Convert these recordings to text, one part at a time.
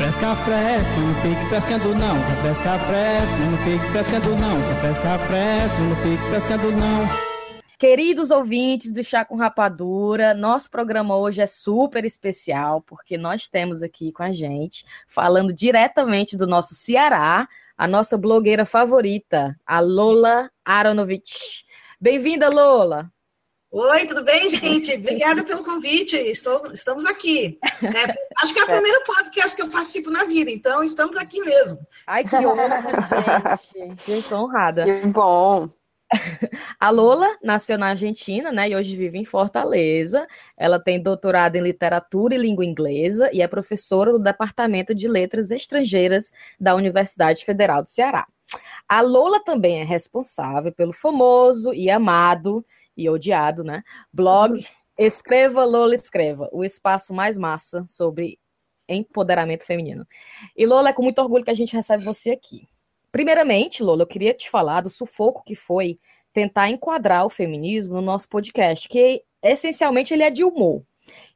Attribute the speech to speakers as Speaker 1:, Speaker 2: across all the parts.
Speaker 1: fresca, fresca, não fique frescando não. Quer fresca, fresca, não fique frescando não. Quer fresca, fresca, não fique frescando não.
Speaker 2: Queridos ouvintes do Chá com Rapadura, nosso programa hoje é super especial porque nós temos aqui com a gente, falando diretamente do nosso Ceará, a nossa blogueira favorita, a Lola Aronovich. Bem-vinda, Lola!
Speaker 3: Oi, tudo bem, gente? Obrigada pelo convite. Estou, estamos aqui. É, acho que é o primeiro podcast que eu participo na vida, então estamos aqui mesmo.
Speaker 2: Ai, que honra, gente. Gente, honrada.
Speaker 4: Que bom.
Speaker 2: A Lola nasceu na Argentina, né, e hoje vive em Fortaleza. Ela tem doutorado em literatura e língua inglesa e é professora do Departamento de Letras Estrangeiras da Universidade Federal do Ceará. A Lola também é responsável pelo famoso e amado e odiado, né, blog Escreva Lola Escreva, o espaço mais massa sobre empoderamento feminino. E Lola, é com muito orgulho que a gente recebe você aqui. Primeiramente, Lola, eu queria te falar do sufoco que foi tentar enquadrar o feminismo no nosso podcast, que essencialmente ele é de humor.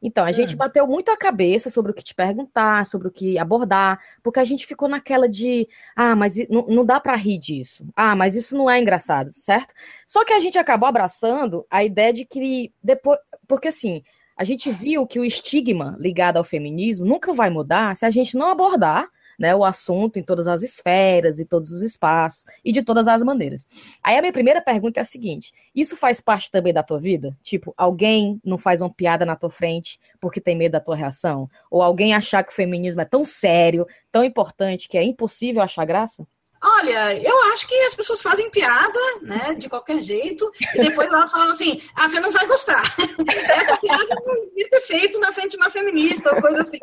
Speaker 2: Então, a gente hum. bateu muito a cabeça sobre o que te perguntar, sobre o que abordar, porque a gente ficou naquela de, ah, mas não, não dá para rir disso. Ah, mas isso não é engraçado, certo? Só que a gente acabou abraçando a ideia de que depois, porque assim, a gente viu que o estigma ligado ao feminismo nunca vai mudar se a gente não abordar né, o assunto em todas as esferas e todos os espaços e de todas as maneiras. Aí a minha primeira pergunta é a seguinte: isso faz parte também da tua vida? Tipo, alguém não faz uma piada na tua frente porque tem medo da tua reação? Ou alguém achar que o feminismo é tão sério, tão importante que é impossível achar graça?
Speaker 3: Olha, eu acho que as pessoas fazem piada, né, de qualquer jeito, e depois elas falam assim: ah, você não vai gostar. Essa piada não devia ter feito na frente de uma feminista, ou coisa assim.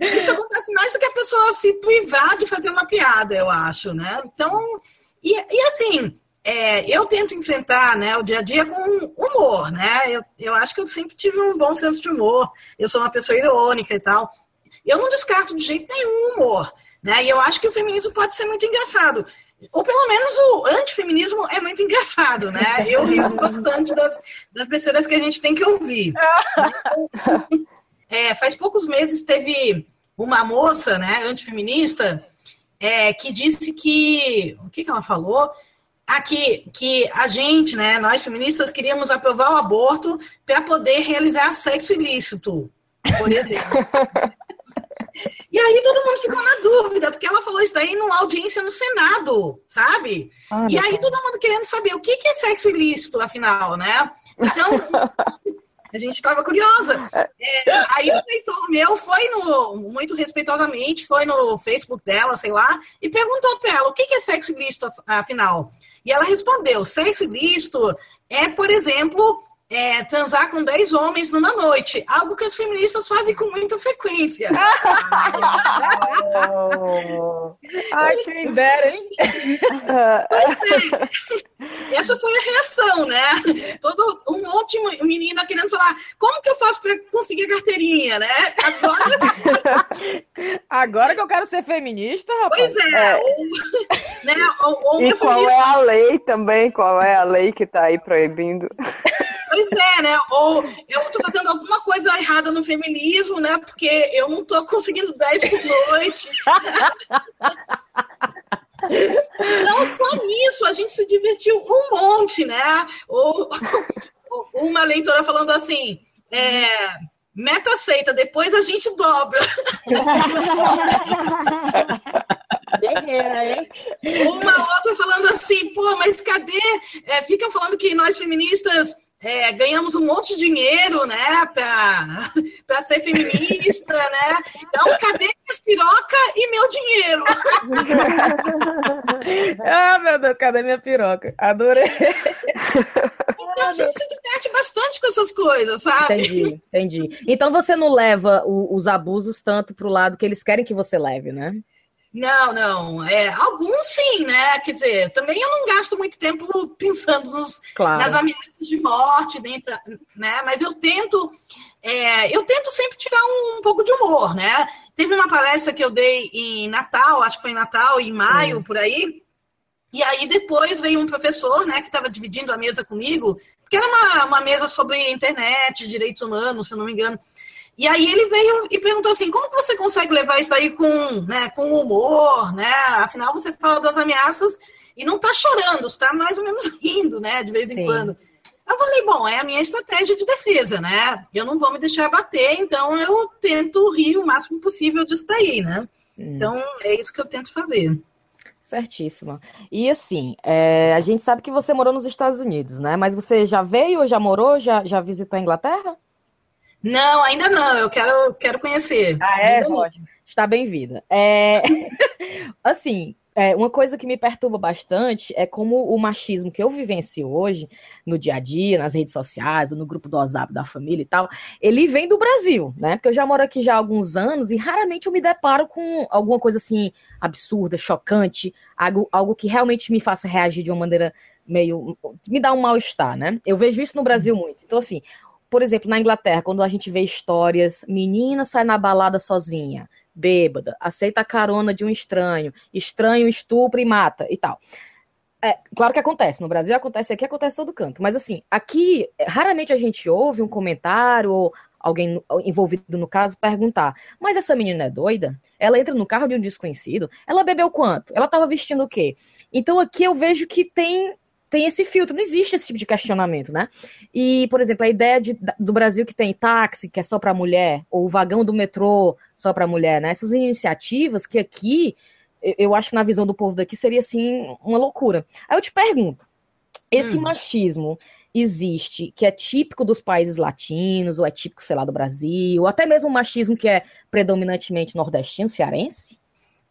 Speaker 3: Isso acontece mais do que a pessoa se privar de fazer uma piada, eu acho, né? Então, e, e assim, é, eu tento enfrentar né, o dia a dia com humor, né? Eu, eu acho que eu sempre tive um bom senso de humor, eu sou uma pessoa irônica e tal. Eu não descarto de jeito nenhum o humor, né? E eu acho que o feminismo pode ser muito engraçado. Ou pelo menos o antifeminismo é muito engraçado, né? Eu rio bastante das, das besteiras que a gente tem que ouvir. É, faz poucos meses teve uma moça, né, antifeminista, é, que disse que. O que, que ela falou? Aqui, ah, que a gente, né, nós feministas, queríamos aprovar o aborto para poder realizar sexo ilícito, por exemplo. E aí todo mundo ficou na dúvida, porque ela falou isso daí numa audiência no Senado, sabe? Ah, e aí todo mundo querendo saber o que é sexo ilícito, afinal, né? Então, a gente estava curiosa. É. é, aí o leitor meu foi no, muito respeitosamente, foi no Facebook dela, sei lá, e perguntou para ela o que é sexo ilícito, afinal. E ela respondeu: sexo ilícito é, por exemplo, é, transar com 10 homens numa noite. Algo que as feministas fazem com muita frequência.
Speaker 2: Ai, quem dera, hein?
Speaker 3: É. Essa foi a reação, né? Todo um monte de menina querendo falar como que eu faço para conseguir a carteirinha, né?
Speaker 2: Agora... Agora que eu quero ser feminista, rapaz.
Speaker 3: Pois é. é. Ou,
Speaker 4: né? ou, ou e qual família... é a lei também? Qual é a lei que está aí proibindo?
Speaker 3: Pois é, né? Ou eu tô fazendo alguma coisa errada no feminismo, né? Porque eu não tô conseguindo 10 por noite. Não só nisso, a gente se divertiu um monte, né? Ou, uma leitora falando assim, é, meta aceita, depois a gente dobra. Uma outra falando assim, pô, mas cadê? É, ficam falando que nós feministas é, ganhamos um monte de dinheiro, né, para ser feminista, né? Então, cadê minhas piroca e meu dinheiro?
Speaker 2: ah, meu Deus, cadê minha piroca? Adorei.
Speaker 3: Então, a gente se diverte bastante com essas coisas, sabe?
Speaker 2: Entendi, entendi. Então, você não leva o, os abusos tanto para o lado que eles querem que você leve, né?
Speaker 3: Não, não. É, alguns sim, né? Quer dizer, também eu não gasto muito tempo pensando nos, claro. nas ameaças de morte, dentro, né? Mas eu tento, é, eu tento sempre tirar um, um, pouco de humor, né? Teve uma palestra que eu dei em Natal, acho que foi em Natal, em maio, por aí. E aí depois veio um professor, né, que estava dividindo a mesa comigo, porque era uma, uma mesa sobre internet, direitos humanos, se eu não me engano. E aí ele veio e perguntou assim, como que você consegue levar isso aí com, né, com humor, né? Afinal, você fala das ameaças e não tá chorando, está mais ou menos rindo, né, de vez em Sim. quando. Eu falei, bom, é a minha estratégia de defesa, né? Eu não vou me deixar bater, então eu tento rir o máximo possível disso daí, né? Hum. Então é isso que eu tento fazer.
Speaker 2: Certíssima. E assim, é, a gente sabe que você morou nos Estados Unidos, né? Mas você já veio, já morou, já, já visitou a Inglaterra?
Speaker 3: Não, ainda não. Eu quero, quero conhecer.
Speaker 2: Ah, é? Pode. Está bem-vinda. É... assim, é, uma coisa que me perturba bastante é como o machismo que eu vivencio hoje, no dia a dia, nas redes sociais, no grupo do WhatsApp da família e tal, ele vem do Brasil, né? Porque eu já moro aqui já há alguns anos e raramente eu me deparo com alguma coisa assim absurda, chocante, algo, algo que realmente me faça reagir de uma maneira meio. me dá um mal-estar, né? Eu vejo isso no Brasil muito. Então, assim, por exemplo, na Inglaterra, quando a gente vê histórias, menina sai na balada sozinha bêbada, aceita a carona de um estranho, estranho estupra e mata e tal. É, claro que acontece, no Brasil acontece aqui, acontece todo canto, mas assim, aqui raramente a gente ouve um comentário ou alguém envolvido no caso perguntar: "Mas essa menina é doida? Ela entra no carro de um desconhecido? Ela bebeu quanto? Ela estava vestindo o quê?" Então aqui eu vejo que tem tem esse filtro, não existe esse tipo de questionamento, né? E, por exemplo, a ideia de, do Brasil que tem táxi, que é só para mulher, ou o vagão do metrô só para mulher, né? Essas iniciativas que aqui, eu acho que na visão do povo daqui seria, assim, uma loucura. Aí eu te pergunto, esse hum. machismo existe, que é típico dos países latinos, ou é típico, sei lá, do Brasil, ou até mesmo o machismo que é predominantemente nordestino, cearense?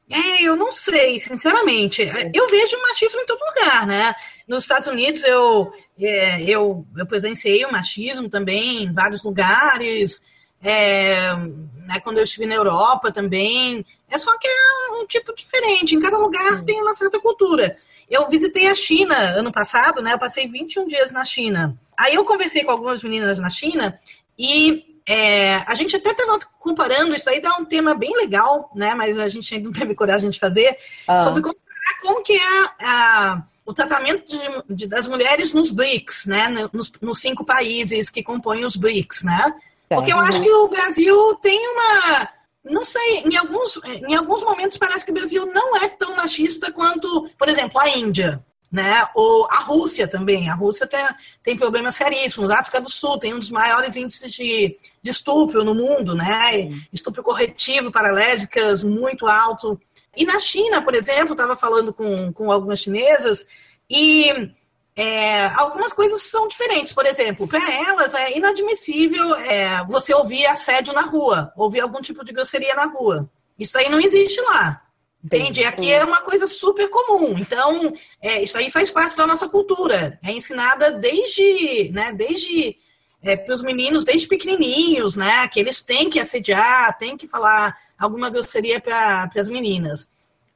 Speaker 3: É, eu não sei, sinceramente. Eu vejo machismo em todo lugar, né? Nos Estados Unidos eu, é, eu, eu presenciei o machismo também em vários lugares. É, né, quando eu estive na Europa também. É só que é um tipo diferente. Em cada lugar tem uma certa cultura. Eu visitei a China ano passado, né? Eu passei 21 dias na China. Aí eu conversei com algumas meninas na China e é, a gente até estava comparando, isso aí dá um tema bem legal, né? Mas a gente ainda não teve coragem de fazer, ah. sobre como, como que é a, o tratamento de, de, das mulheres nos BRICS, né? Nos, nos, cinco países que compõem os BRICS, né? Porque eu acho que o Brasil tem uma. Não sei, em alguns, em alguns momentos parece que o Brasil não é tão machista quanto, por exemplo, a Índia né? Ou a Rússia também. A Rússia tem, tem problemas seríssimos. A África do Sul tem um dos maiores índices de, de estupro no mundo, né? Estupro corretivo para lésbicas muito alto. E na China, por exemplo, estava falando com, com algumas chinesas e é, algumas coisas são diferentes. Por exemplo, para elas é inadmissível é, você ouvir assédio na rua, ouvir algum tipo de grosseria na rua. Isso aí não existe lá. Entende? Aqui é uma coisa super comum. Então, é, isso aí faz parte da nossa cultura. É ensinada desde, né, desde é, para os meninos, desde pequenininhos, né, que eles têm que assediar, têm que falar alguma grosseria para as meninas.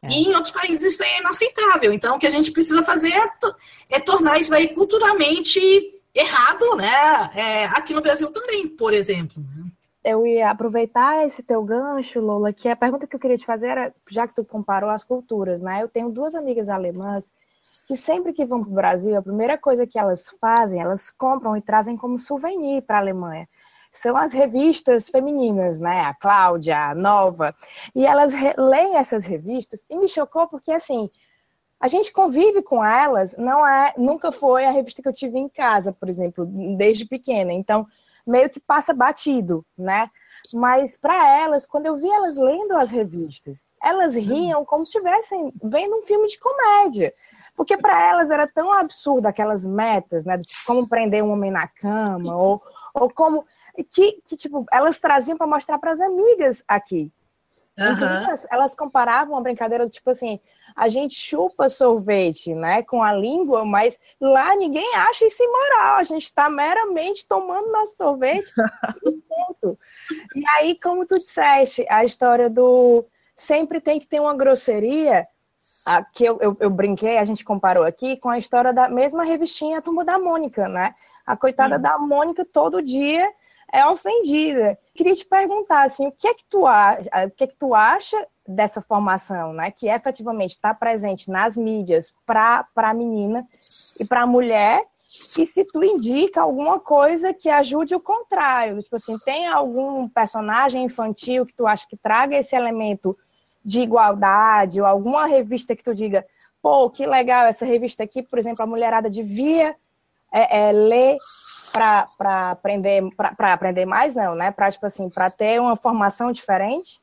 Speaker 3: É. E em outros países isso é inaceitável. Então, o que a gente precisa fazer é, é tornar isso aí culturalmente errado, né? É, aqui no Brasil também, por exemplo. Né?
Speaker 5: Eu ia aproveitar esse teu gancho, Lola, que a pergunta que eu queria te fazer era, já que tu comparou as culturas, né? Eu tenho duas amigas alemãs que sempre que vão para o Brasil, a primeira coisa que elas fazem, elas compram e trazem como souvenir para a Alemanha. São as revistas femininas, né? A Cláudia, a Nova. E elas leem essas revistas e me chocou porque, assim, a gente convive com elas, não é, nunca foi a revista que eu tive em casa, por exemplo, desde pequena. Então, meio que passa batido, né? Mas para elas, quando eu vi elas lendo as revistas, elas riam como se estivessem vendo um filme de comédia. Porque para elas era tão absurdo aquelas metas, né? Tipo, como prender um homem na cama, ou, ou como. Que, que tipo, elas traziam para mostrar para as amigas aqui. Uhum. Então, elas, elas comparavam a brincadeira, tipo assim, a gente chupa sorvete, né, com a língua, mas lá ninguém acha isso imoral. A gente está meramente tomando nosso sorvete e ponto. E aí, como tu disseste, a história do sempre tem que ter uma grosseria, a, que eu, eu, eu, brinquei, a gente comparou aqui com a história da mesma revistinha a Turma da Mônica, né? A coitada hum. da Mônica todo dia é ofendida. Queria te perguntar assim, o que é que tu acha, o que é que tu acha dessa formação, né, que efetivamente está presente nas mídias para a menina e para a mulher, e se tu indica alguma coisa que ajude o contrário. Tipo assim, tem algum personagem infantil que tu acha que traga esse elemento de igualdade, ou alguma revista que tu diga, pô, que legal essa revista aqui, por exemplo, a mulherada devia é, é, ler para aprender para aprender mais, não, né? Para tipo assim, para ter uma formação diferente.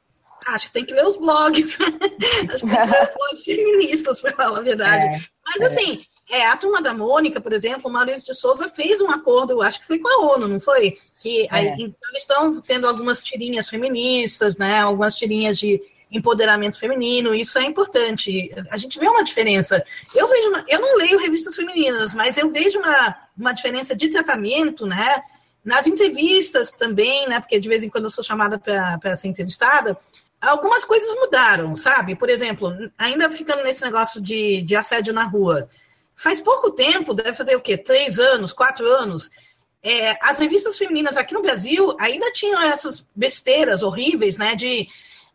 Speaker 3: Acho que tem que ler os blogs. Acho que tem que ler os blogs feministas, para falar a verdade. É, Mas assim, é, a turma da Mônica, por exemplo, o Maurício de Souza fez um acordo, acho que foi com a ONU, não foi? Que é. aí, então, eles estão tendo algumas tirinhas feministas, né? Algumas tirinhas de empoderamento feminino, isso é importante. A gente vê uma diferença. Eu vejo, uma, eu não leio revistas femininas, mas eu vejo uma, uma diferença de tratamento, né? Nas entrevistas também, né? Porque de vez em quando eu sou chamada para ser entrevistada, algumas coisas mudaram, sabe? Por exemplo, ainda ficando nesse negócio de, de assédio na rua. Faz pouco tempo, deve fazer o quê? Três anos, quatro anos. É, as revistas femininas aqui no Brasil ainda tinham essas besteiras horríveis, né? De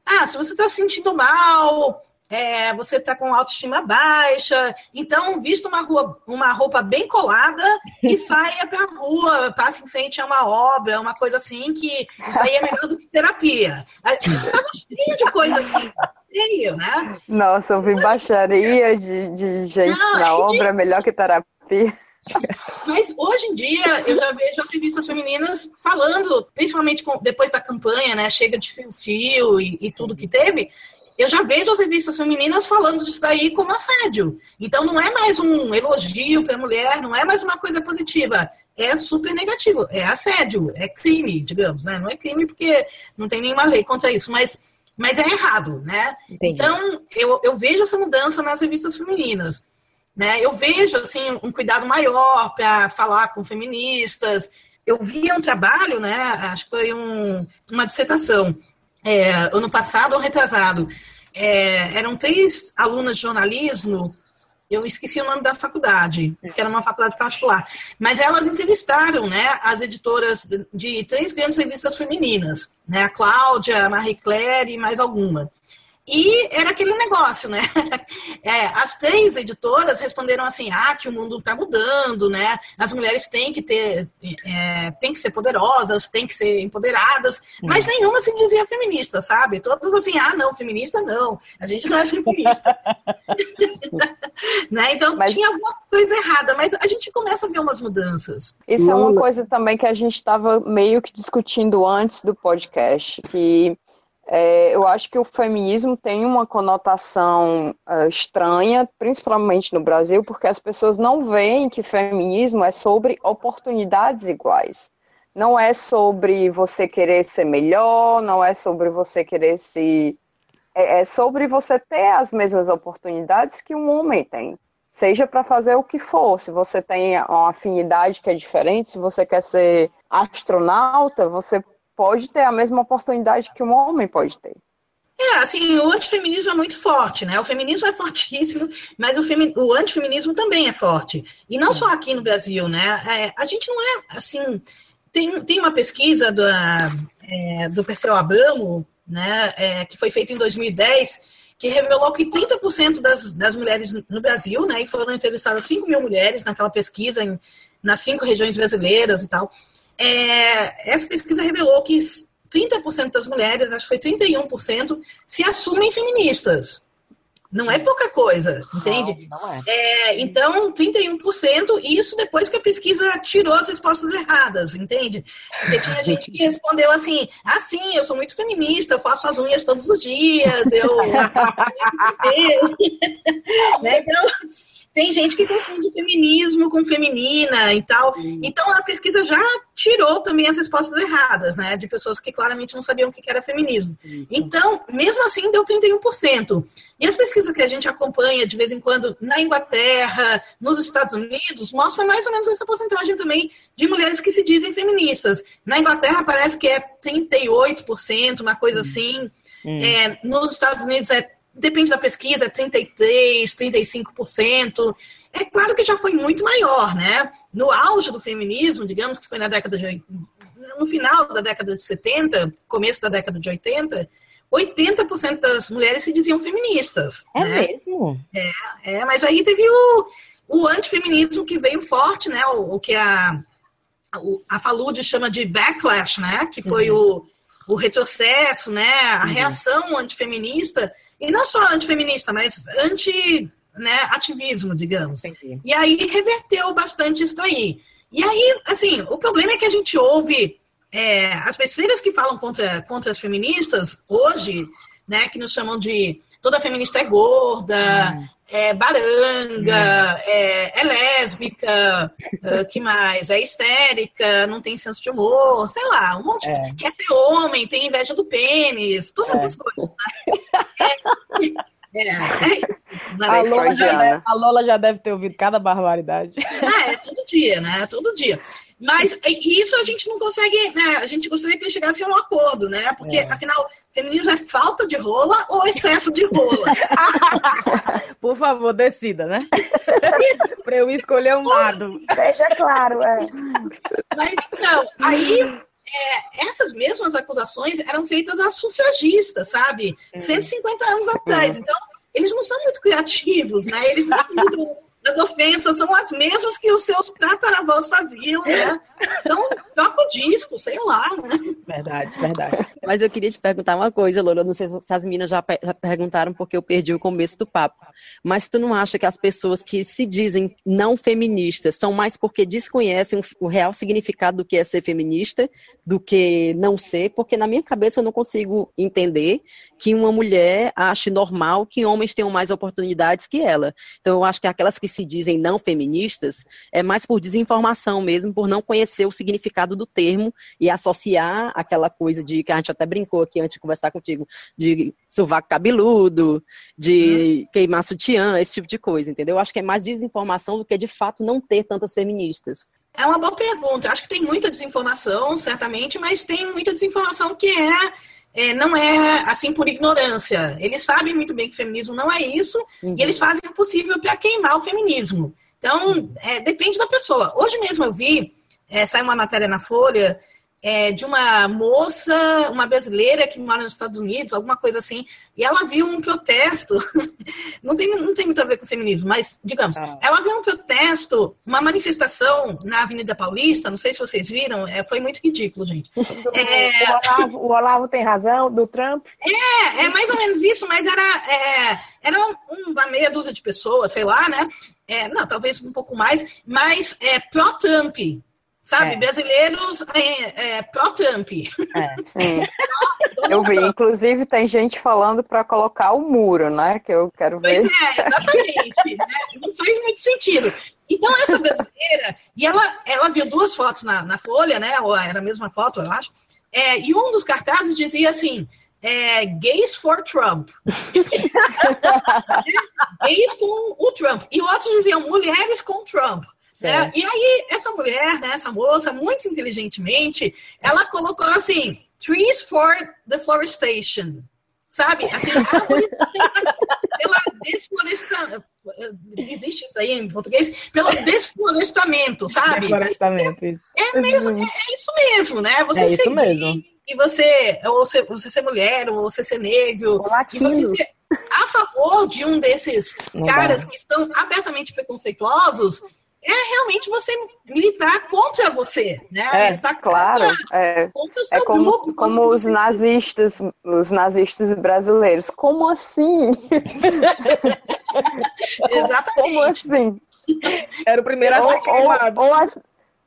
Speaker 3: ah, se você está se sentindo mal, é, você está com autoestima baixa, então vista uma, rua, uma roupa bem colada e saia para a rua, passe em frente a uma obra, uma coisa assim, que isso aí é melhor do que terapia. Estava cheio de coisa assim. Feio, né?
Speaker 4: Nossa, eu vi baixaria de, de gente Não, na obra, de... melhor que terapia.
Speaker 3: Mas hoje em dia eu já vejo as revistas femininas falando, principalmente com, depois da campanha, né? Chega de fio-fio e, e tudo que teve. Eu já vejo as revistas femininas falando disso daí como assédio. Então não é mais um elogio para a mulher, não é mais uma coisa positiva. É super negativo, é assédio, é crime, digamos, né? Não é crime porque não tem nenhuma lei contra isso, mas, mas é errado, né? Entendi. Então eu, eu vejo essa mudança nas revistas femininas. Né? Eu vejo assim um cuidado maior para falar com feministas. Eu vi um trabalho, né? Acho que foi um, uma dissertação é, ano passado ou retrasado. É, eram três alunas de jornalismo eu esqueci o nome da faculdade, que era uma faculdade particular. Mas elas entrevistaram né, as editoras de três grandes revistas femininas, né, a Cláudia, a Marie Claire e mais alguma. E era aquele negócio, né? É, as três editoras responderam assim: ah, que o mundo está mudando, né? As mulheres têm que ter, é, têm que ser poderosas, têm que ser empoderadas, hum. mas nenhuma se dizia feminista, sabe? Todas assim, ah, não, feminista não, a gente não é feminista. né? Então mas... tinha alguma coisa errada, mas a gente começa a ver umas mudanças.
Speaker 4: Isso é uma coisa também que a gente estava meio que discutindo antes do podcast, que é, eu acho que o feminismo tem uma conotação uh, estranha, principalmente no Brasil, porque as pessoas não veem que feminismo é sobre oportunidades iguais. Não é sobre você querer ser melhor, não é sobre você querer se. É, é sobre você ter as mesmas oportunidades que um homem tem. Seja para fazer o que for. Se você tem uma afinidade que é diferente, se você quer ser astronauta, você pode ter a mesma oportunidade que um homem pode ter.
Speaker 3: É, assim, o antifeminismo é muito forte, né? O feminismo é fortíssimo, mas o, femi o antifeminismo também é forte. E não só aqui no Brasil, né? É, a gente não é, assim... Tem, tem uma pesquisa do, é, do Perseu Abramo, né, é, que foi feita em 2010, que revelou que 30% das, das mulheres no Brasil, né, e foram entrevistadas 5 mil mulheres naquela pesquisa em, nas cinco regiões brasileiras e tal, é, essa pesquisa revelou que 30% das mulheres, acho que foi 31%, se assumem feministas. Não é pouca coisa, entende? Não, não é. É, então, 31%, e isso depois que a pesquisa tirou as respostas erradas, entende? Porque tinha gente que respondeu assim: ah, sim, eu sou muito feminista, eu faço as unhas todos os dias, eu. né? Então, tem gente que confunde feminismo com feminina e tal. Então a pesquisa já tirou também as respostas erradas, né? De pessoas que claramente não sabiam o que era feminismo. Isso. Então, mesmo assim, deu 31%. E as pesquisas que a gente acompanha de vez em quando na Inglaterra, nos Estados Unidos, mostram mais ou menos essa porcentagem também de mulheres que se dizem feministas. Na Inglaterra parece que é 38%, uma coisa assim. Hum. É, nos Estados Unidos é depende da pesquisa, 33%, 35%. É claro que já foi muito maior, né? No auge do feminismo, digamos que foi na década de. No final da década de 70, começo da década de 80, 80% das mulheres se diziam feministas.
Speaker 2: É
Speaker 3: né?
Speaker 2: mesmo?
Speaker 3: É, é, mas aí teve o. o antifeminismo que veio forte, né? O, o que a, a Falude chama de backlash, né? Que foi uhum. o, o retrocesso, né? A uhum. reação antifeminista, e não só antifeminista, mas anti né, ativismo, digamos. Entendi. E aí reverteu bastante isso daí. E aí, assim, o problema é que a gente ouve é, as besteiras que falam contra, contra as feministas hoje, né, que nos chamam de toda feminista é gorda, hum. É baranga, hum. é, é, lésbica, uh, que mais? É histérica, não tem senso de humor, sei lá, um monte. É. Quer ser homem, tem inveja do pênis, todas essas é. coisas. Né?
Speaker 2: É, é. A, Lola deve, a, Lola já deve ter ouvido cada barbaridade.
Speaker 3: É, é todo dia, né? Todo dia. Mas isso a gente não consegue, né? A gente gostaria que ele chegasse a um acordo, né? Porque, é. afinal, feminismo é falta de rola ou excesso de rola?
Speaker 2: Por favor, decida, né? Para eu escolher um lado.
Speaker 5: Deixa claro, é.
Speaker 3: Mas então, aí é, essas mesmas acusações eram feitas a sufragistas, sabe? Uhum. 150 anos atrás. Uhum. Então, eles não são muito criativos, né? Eles não mudam as ofensas são as mesmas que os seus tataravós faziam, né? Então, troca o disco, sei lá, né?
Speaker 2: Verdade, verdade.
Speaker 6: Mas eu queria te perguntar uma coisa, Lola. Não sei se as meninas já, já perguntaram porque eu perdi o começo do papo. Mas tu não acha que as pessoas que se dizem não feministas são mais porque desconhecem o, o real significado do que é ser feminista do que não ser? Porque na minha cabeça eu não consigo entender que uma mulher ache normal que homens tenham mais oportunidades que ela. Então eu acho que aquelas que se dizem não feministas é mais por desinformação mesmo, por não conhecer o significado do termo e associar aquela coisa de que a gente até brincou aqui antes de conversar contigo, de sovaco cabeludo, de queimar sutiã, esse tipo de coisa, entendeu? Eu acho que é mais desinformação do que de fato não ter tantas feministas.
Speaker 3: É uma boa pergunta. Acho que tem muita desinformação, certamente, mas tem muita desinformação que é é, não é assim por ignorância. Eles sabem muito bem que feminismo não é isso uhum. e eles fazem o possível para queimar o feminismo. Então, é, depende da pessoa. Hoje mesmo eu vi, é, saiu uma matéria na Folha é, de uma moça, uma brasileira que mora nos Estados Unidos, alguma coisa assim, e ela viu um protesto, não tem, não tem muito a ver com feminismo, mas, digamos, ah. ela viu um protesto, uma manifestação na Avenida Paulista, não sei se vocês viram, é, foi muito ridículo, gente.
Speaker 5: É, o, Olavo, o, Olavo, tem razão, do Trump?
Speaker 3: É, é mais ou menos isso, mas era, é, era uma meia dúzia de pessoas, sei lá, né? É, não, talvez um pouco mais, mas é, pró-Trump, Sabe, é. brasileiros é, é, pró-Trump.
Speaker 4: É, sim. eu vi, inclusive tem gente falando para colocar o muro, né? Que eu quero ver.
Speaker 3: Pois é, exatamente. né? Não faz muito sentido. Então, essa brasileira, e ela, ela viu duas fotos na, na Folha, né? Ou era a mesma foto, eu acho. É, e um dos cartazes dizia assim: é, gays for Trump. gays com o Trump. E outros diziam mulheres com Trump. Né? E aí, essa mulher, né, essa moça, muito inteligentemente, ela colocou assim: trees for deforestation. Sabe? Assim, pela desflorestamento. Existe isso aí em português? Pelo desflorestamento, sabe?
Speaker 2: Desflorestamento, isso.
Speaker 3: É, mesmo, é, é isso mesmo, né? Você
Speaker 2: é isso mesmo.
Speaker 3: E você, ou você, você ser mulher, ou você ser negro, e você ser a favor de um desses Não caras dá. que estão abertamente preconceituosos, é realmente você militar contra você, né?
Speaker 4: É,
Speaker 3: militar
Speaker 4: claro. Contra, é, contra é como, grupo, como os nazistas, os nazistas brasileiros. Como assim?
Speaker 3: Exatamente.
Speaker 4: Como assim?
Speaker 2: Era o primeiro a ser queimado.
Speaker 4: Ou, ou,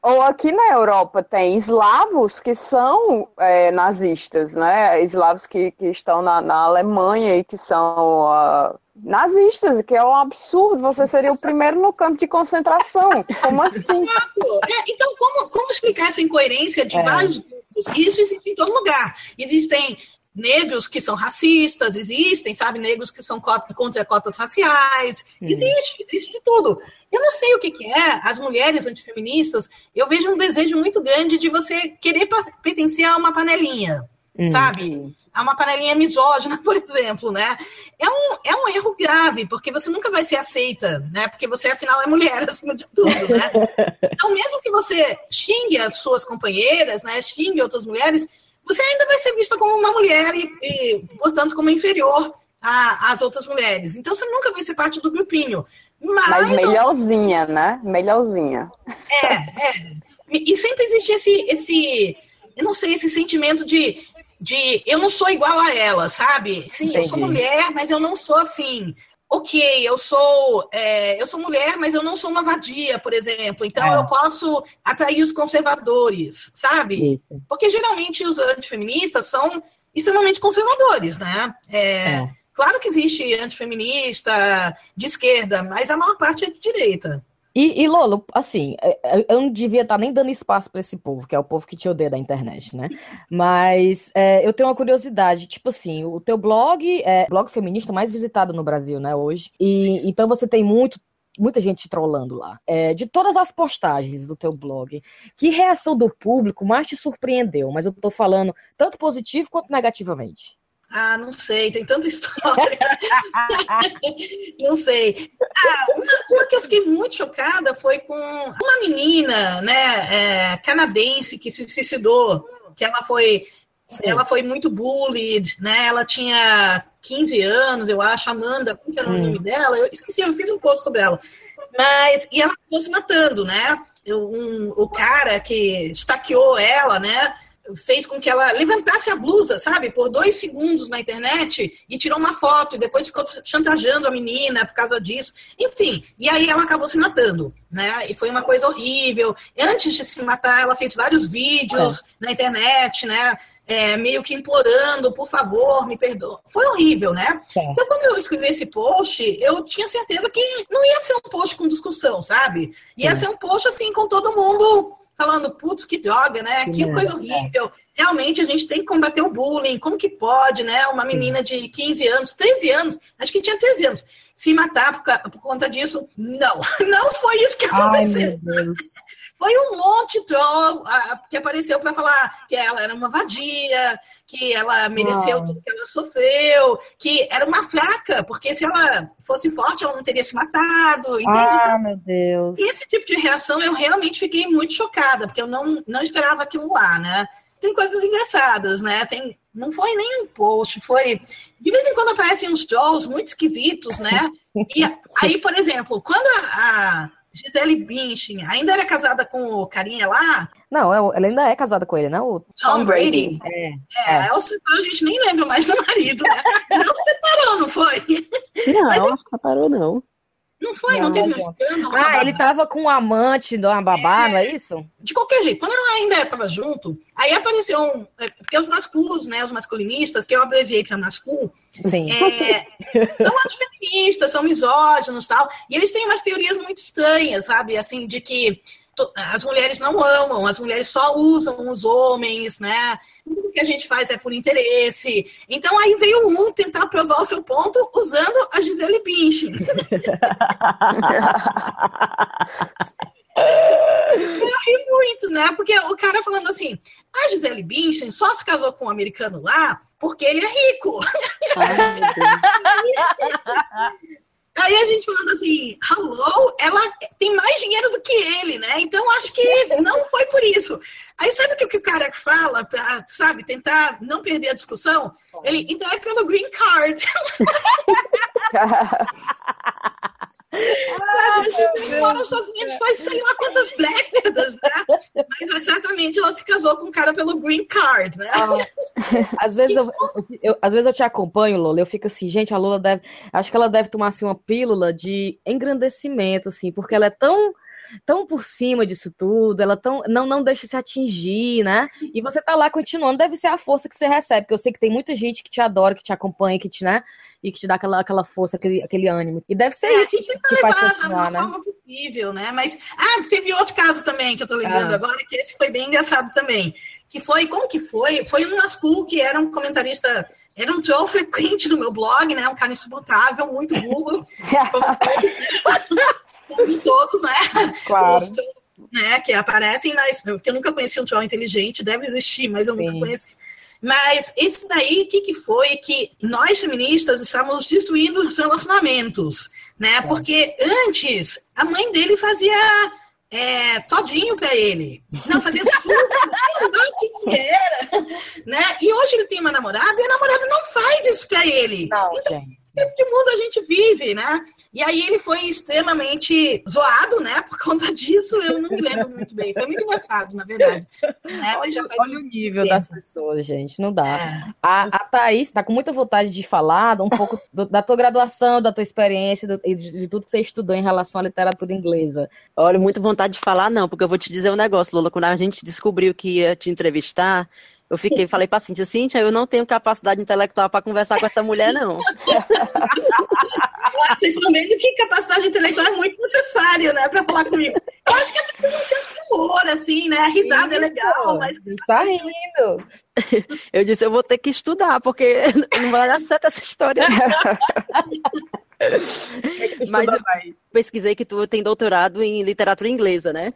Speaker 4: ou, aqui na Europa tem eslavos que são é, nazistas, né? Eslavos que, que estão na, na Alemanha e que são uh, nazistas, que é um absurdo. Você seria o primeiro no campo de concentração. Como assim?
Speaker 3: É, então, como, como explicar essa incoerência de é. vários grupos? Isso existe em todo lugar. Existem negros que são racistas, existem, sabe, negros que são contra cotas raciais, hum. existe, existe de tudo. Eu não sei o que, que, é, as mulheres antifeministas, eu vejo um desejo muito grande de você querer pertencer a uma panelinha, hum. sabe? A uma panelinha misógina, por exemplo, né? É um, é um erro grave, porque você nunca vai ser aceita, né? Porque você, afinal, é mulher, acima de tudo, né? Então, mesmo que você xingue as suas companheiras, né? Xingue outras mulheres, você ainda vai ser vista como uma mulher e, e portanto, como inferior as outras mulheres. Então você nunca vai ser parte do grupinho. Mas,
Speaker 4: Mas melhorzinha, né? Melhorzinha.
Speaker 3: É, é. E sempre existe esse, esse, eu não sei, esse sentimento de, de eu não sou igual a ela, sabe? Sim, Entendi. eu sou mulher, mas eu não sou assim. Ok, eu sou é, eu sou mulher, mas eu não sou uma vadia, por exemplo. Então é. eu posso atrair os conservadores, sabe? Isso. Porque geralmente os antifeministas são extremamente conservadores, né? É, é. Claro que existe antifeminista de esquerda, mas a maior parte é de direita.
Speaker 2: E, e, Lolo, assim, é, é, eu não devia estar nem dando espaço para esse povo, que é o povo que te odeia da internet, né? Mas é, eu tenho uma curiosidade, tipo assim, o teu blog é o blog feminista mais visitado no Brasil, né, hoje. E então você tem muito muita gente trolando lá. É, de todas as postagens do teu blog, que reação do público mais te surpreendeu? Mas eu tô falando tanto positivo quanto negativamente.
Speaker 3: Ah, não sei, tem tanta história. não sei. Ah, uma, uma, que eu fiquei muito chocada foi com uma menina, né, é, canadense que se suicidou, que ela foi, ela foi muito bullied, né? Ela tinha 15 anos, eu acho, Amanda, como que era o hum. nome dela? Eu esqueci, eu fiz um post sobre ela. Mas, e ela acabou se matando, né? Eu, um, o cara que estaqueou ela, né? Fez com que ela levantasse a blusa, sabe, por dois segundos na internet e tirou uma foto e depois ficou chantageando a menina por causa disso. Enfim, e aí ela acabou se matando, né? E foi uma coisa horrível. Antes de se matar, ela fez vários vídeos é. na internet, né? É, meio que implorando, por favor, me perdoa. Foi horrível, né? É. Então, quando eu escrevi esse post, eu tinha certeza que não ia ser um post com discussão, sabe? Ia ser um post assim com todo mundo falando, putz, que droga, né? Que coisa horrível. Realmente a gente tem que combater o bullying. Como que pode, né? Uma menina de 15 anos, 13 anos, acho que tinha 13 anos, se matar por, por conta disso? Não, não foi isso que aconteceu. Ai, foi um monte de troll que apareceu para falar que ela era uma vadia, que ela mereceu tudo que ela sofreu, que era uma fraca, porque se ela fosse forte, ela não teria se matado. Entende?
Speaker 2: Ah, meu Deus.
Speaker 3: Esse tipo de reação eu realmente fiquei muito chocada, porque eu não, não esperava aquilo lá, né? Tem coisas engraçadas, né? Tem, não foi nem um post, foi. De vez em quando aparecem uns trolls muito esquisitos, né? E aí, por exemplo, quando a, a Gisele Bündchen ainda era casada com o carinha lá?
Speaker 2: Não, é ela ainda é casada com ele, né? O
Speaker 3: Tom, Tom Brady.
Speaker 2: É,
Speaker 3: é, é. Ela separou, a gente nem lembra mais do marido, né? Ela separou, não foi?
Speaker 6: Não, Mas, acho que separou, não.
Speaker 3: Não foi, não, não teve um escândalo.
Speaker 2: Ah, ele tava com o um amante do babá, é, não é isso?
Speaker 3: De qualquer jeito, quando ela ainda estava junto, aí apareceu um. É, porque os masculos, né? Os masculinistas, que eu abreviei para mascul,
Speaker 2: Sim.
Speaker 3: É, são antifeministas, são misóginos tal. E eles têm umas teorias muito estranhas, sabe? Assim, de que as mulheres não amam, as mulheres só usam os homens, né? Tudo que a gente faz é por interesse. Então aí veio um tentar provar o seu ponto usando a Gisele Bündchen. Eu ri muito, né? Porque o cara falando assim, a Gisele Bündchen só se casou com um americano lá porque ele é rico. Ai, Aí a gente falando assim, hello, ela tem mais dinheiro do que ele, né? Então acho que não foi por isso. Aí sabe o que o cara fala, pra, sabe, tentar não perder a discussão? Ele, então é pelo green card. Mora nos Estados Unidos faz sei lá quantas décadas, né? Mas certamente ela se casou com um cara pelo green card, né?
Speaker 2: Ah, às, vezes eu, eu, às vezes eu te acompanho, Lola, eu fico assim, gente, a Lola deve. Acho que ela deve tomar assim, uma pílula de engrandecimento, assim, porque ela é tão tão por cima disso tudo, ela tão, não, não deixa se atingir, né? E você tá lá continuando, deve ser a força que você recebe, porque eu sei que tem muita gente que te adora, que te acompanha, que te, né? E que te dá aquela, aquela força, aquele, aquele ânimo. E deve ser é, isso que, que faz continuar, né?
Speaker 3: Forma possível, né? Mas, ah, teve outro caso também que eu tô lembrando ah. agora, que esse foi bem engraçado também. Que foi, como que foi? Foi um Mascu que era um comentarista era um troll frequente do meu blog, né? Um cara insuportável, muito burro. como todos, né?
Speaker 2: Claro.
Speaker 3: Os, né, que aparecem, mas porque eu nunca conheci um troll inteligente, deve existir, mas eu Sim. nunca conheci. Mas esse daí, o que, que foi? Que nós feministas estávamos destruindo os relacionamentos, né? Porque antes a mãe dele fazia é, todinho para ele. Não, fazia super, o que, que era, né? E hoje ele tem uma namorada e a namorada não faz isso para ele.
Speaker 6: Não,
Speaker 3: então,
Speaker 6: gente.
Speaker 3: Que tipo de mundo a gente vive, né? E aí ele foi extremamente zoado, né? Por conta disso, eu não me lembro muito bem. Foi muito engraçado, na verdade. Né? Faz
Speaker 2: Olha o nível
Speaker 3: tempo.
Speaker 2: das pessoas, gente. Não dá.
Speaker 3: É.
Speaker 2: A, a Thaís tá com muita vontade de falar um pouco do- da tua graduação, da tua experiência do- e de, de tudo que você estudou em relação à literatura inglesa.
Speaker 6: Olha, muito vontade de falar, não, porque eu vou te dizer um negócio, Lola. Quando a gente descobriu que ia te entrevistar, eu fiquei, falei pra Cíntia, Cíntia, eu não tenho capacidade intelectual para conversar com essa mulher, não.
Speaker 3: Vocês estão vendo que capacidade intelectual é muito necessária, né? Pra falar comigo. Eu acho que é tudo um senso de humor, assim, né? A risada é legal, mas
Speaker 2: Tá rindo.
Speaker 6: Eu disse, eu vou ter que estudar, porque não vai dar certo essa história. Mas eu pesquisei que tu tem doutorado em literatura inglesa, né?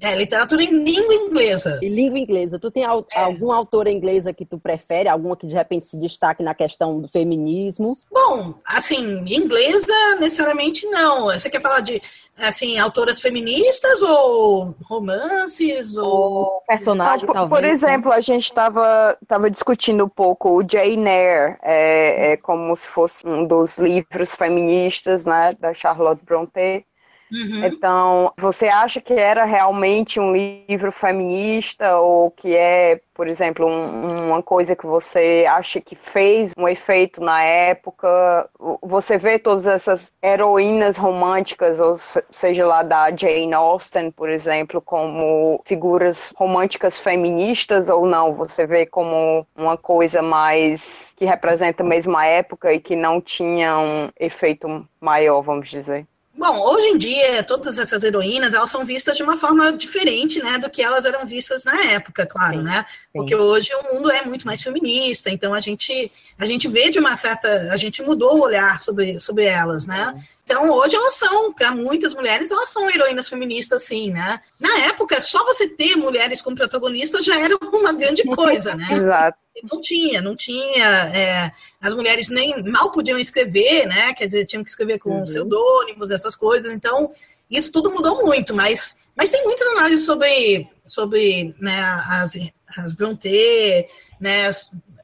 Speaker 3: É literatura em língua inglesa.
Speaker 6: E língua inglesa. Tu tem al- alguma autora inglesa que tu prefere? Alguma que de repente se destaque na questão do feminismo?
Speaker 3: Bom, assim, inglesa necessariamente não. Você quer falar de assim, autoras feministas ou romances ou
Speaker 2: O personagem,
Speaker 4: por,
Speaker 2: talvez.
Speaker 4: por exemplo, a gente estava tava discutindo um pouco o Jane Eyre, é, é como se fosse um dos livros feministas, né, da Charlotte Brontë.
Speaker 3: Uhum.
Speaker 4: Então, você acha que era realmente um livro feminista ou que é, por exemplo, um- uma coisa que você acha que fez um efeito na época? Você vê todas essas heroínas românticas, ou se- seja lá da Jane Austen, por exemplo, como figuras românticas feministas ou não? Você vê como uma coisa mais que representa mesmo a época e que não tinha um efeito maior, vamos dizer?
Speaker 3: Bom, hoje em dia, todas essas heroínas, elas são vistas de uma forma diferente, né, do que elas eram vistas na época, claro, né? Porque hoje o mundo é muito mais feminista, então a gente, a gente vê de uma certa, a gente mudou o olhar sobre, sobre elas, né? Então, hoje elas são, para muitas mulheres, elas são heroínas feministas, sim, né? Na época, só você ter mulheres como protagonistas já era uma grande coisa, né?
Speaker 4: Exato.
Speaker 3: Não tinha, não tinha. é, as mulheres nem mal podiam escrever, né? Quer dizer, tinham que escrever com pseudônimos, essas coisas. Então, isso tudo mudou muito, mas, mas tem muitas análises sobre, sobre né, as, as Brontë, né,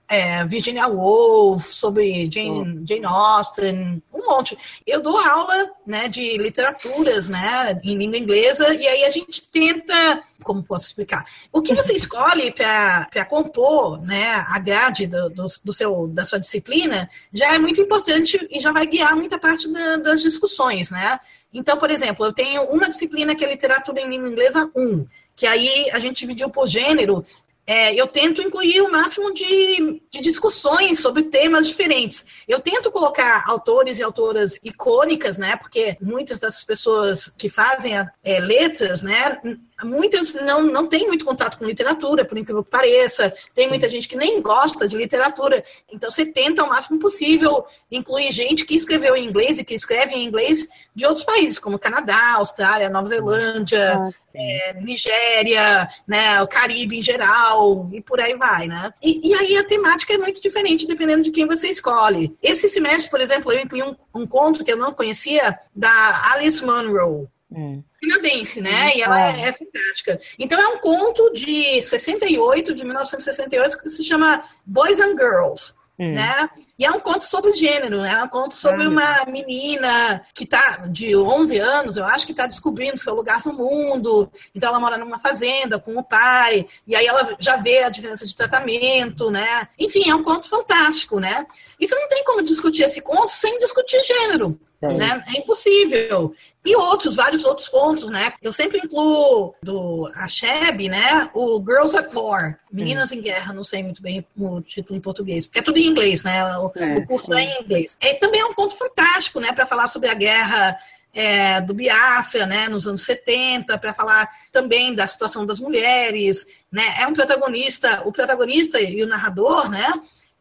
Speaker 3: é, Virginia Woolf, sobre Jane, Jane Austen, um monte. Eu dou aula né, de literaturas né, em língua inglesa e aí a gente tenta, como posso explicar? O que você escolhe para compor né, a grade do, do, do seu, da sua disciplina já é muito importante e já vai guiar muita parte da- das discussões, né? Então, por exemplo, eu tenho uma disciplina que é literatura em língua inglesa 1, que aí a gente dividiu por gênero. É, eu tento incluir o máximo de, de discussões sobre temas diferentes. Eu tento colocar autores e autoras icônicas, né? Porque muitas dessas pessoas que fazem a- é, letras, né? Muitas não, não têm muito contato com literatura, por incrível que pareça. Tem muita gente que nem gosta de literatura. Então, você tenta ao máximo possível incluir gente que escreveu em inglês e que escreve em inglês de outros países, como Canadá, Austrália, Nova Zelândia, é, Nigéria, né, o Caribe em geral, e por aí vai, né? E, e aí a temática é muito diferente dependendo de quem você escolhe. Esse semestre, por exemplo, eu incluí um, um conto que eu não conhecia, da Alice Munro.
Speaker 2: Hum.
Speaker 3: Canadense, né? E ela é, é fantástica. Então é um conto de 68, de 1968, que se chama Boys and Girls. Né? E é um conto sobre gênero, né? É um conto sobre uma menina que tá de 11 anos, eu acho que tá descobrindo seu lugar no mundo. Então ela mora numa fazenda com o pai, e aí ela já vê a diferença de tratamento, né? Enfim, é um conto fantástico, né? E você não tem como discutir esse conto sem discutir gênero. Né? É impossível. E outros, vários outros contos, né? Eu sempre incluo do Achebe, né? O Girls at War, Meninas em Guerra, não sei muito bem o título em português, porque é tudo em inglês, né? O,
Speaker 4: É,
Speaker 3: o curso é em inglês. É, também é um conto fantástico, né? Para falar sobre a guerra é, do Biafra, né? Nos anos 70, para falar também da situação das mulheres, né? É um protagonista, o protagonista e o narrador, né?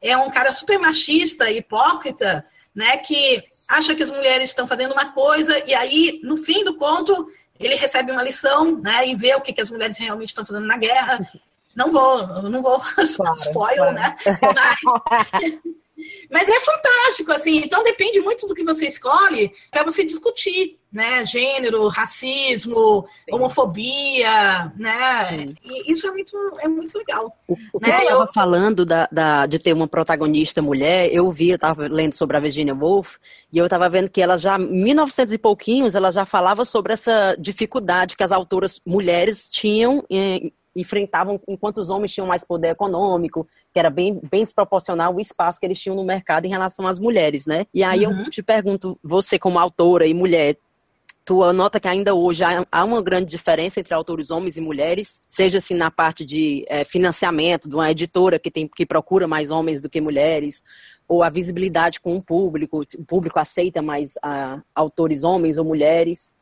Speaker 3: É um cara super machista, hipócrita, né? Que acha que as mulheres estão fazendo uma coisa e aí, no fim do conto, ele recebe uma lição, né? E vê o que, que as mulheres realmente estão fazendo na guerra. Não vou, não vou spoil,
Speaker 2: claro.
Speaker 3: né? Mas, Mas é fantástico, assim. Então depende muito do que você escolhe para você discutir, né? Gênero, racismo, homofobia, né? E isso é muito, é muito legal.
Speaker 6: O, o que né? eu estava falando da, da, de ter uma protagonista mulher, eu vi, eu estava lendo sobre a Virginia Woolf, e eu estava vendo que ela já, em 1900 e pouquinhos, ela já falava sobre essa dificuldade que as autoras mulheres tinham em, enfrentavam enquanto os homens tinham mais poder econômico, que era bem, bem desproporcional o espaço que eles tinham no mercado em relação às mulheres, né? E aí uhum. eu te pergunto, você como autora e mulher, tu nota que ainda hoje há uma grande diferença entre autores homens e mulheres, seja assim na parte de é, financiamento de uma editora que tem que procura mais homens do que mulheres, ou a visibilidade com o público, o público aceita mais uh, autores homens ou mulheres.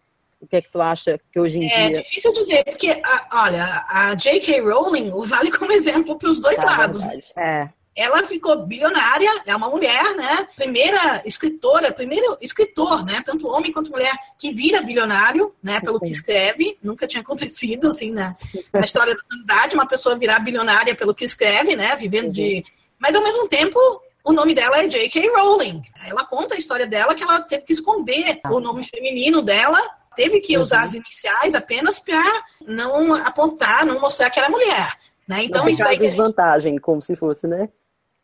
Speaker 6: O que é que tu acha que hoje em
Speaker 3: é
Speaker 6: dia...
Speaker 3: É difícil dizer, porque, a, olha, a J.K. Rowling vale como exemplo para os dois é lados. Né? É. Ela ficou bilionária, é uma mulher, né? Primeira escritora, primeiro escritor, né? Tanto homem quanto mulher que vira bilionário, né? Pelo Sim. que escreve. Nunca tinha acontecido, assim, na, na história da humanidade, uma pessoa virar bilionária pelo que escreve, né? Vivendo uhum. de... Mas, ao mesmo tempo, o nome dela é J.K. Rowling. Ela conta a história dela que ela teve que esconder o nome feminino dela teve que usar uhum. as iniciais apenas para não apontar, não mostrar que era mulher. Né?
Speaker 6: Então, isso aí. desvantagem, como se fosse, né?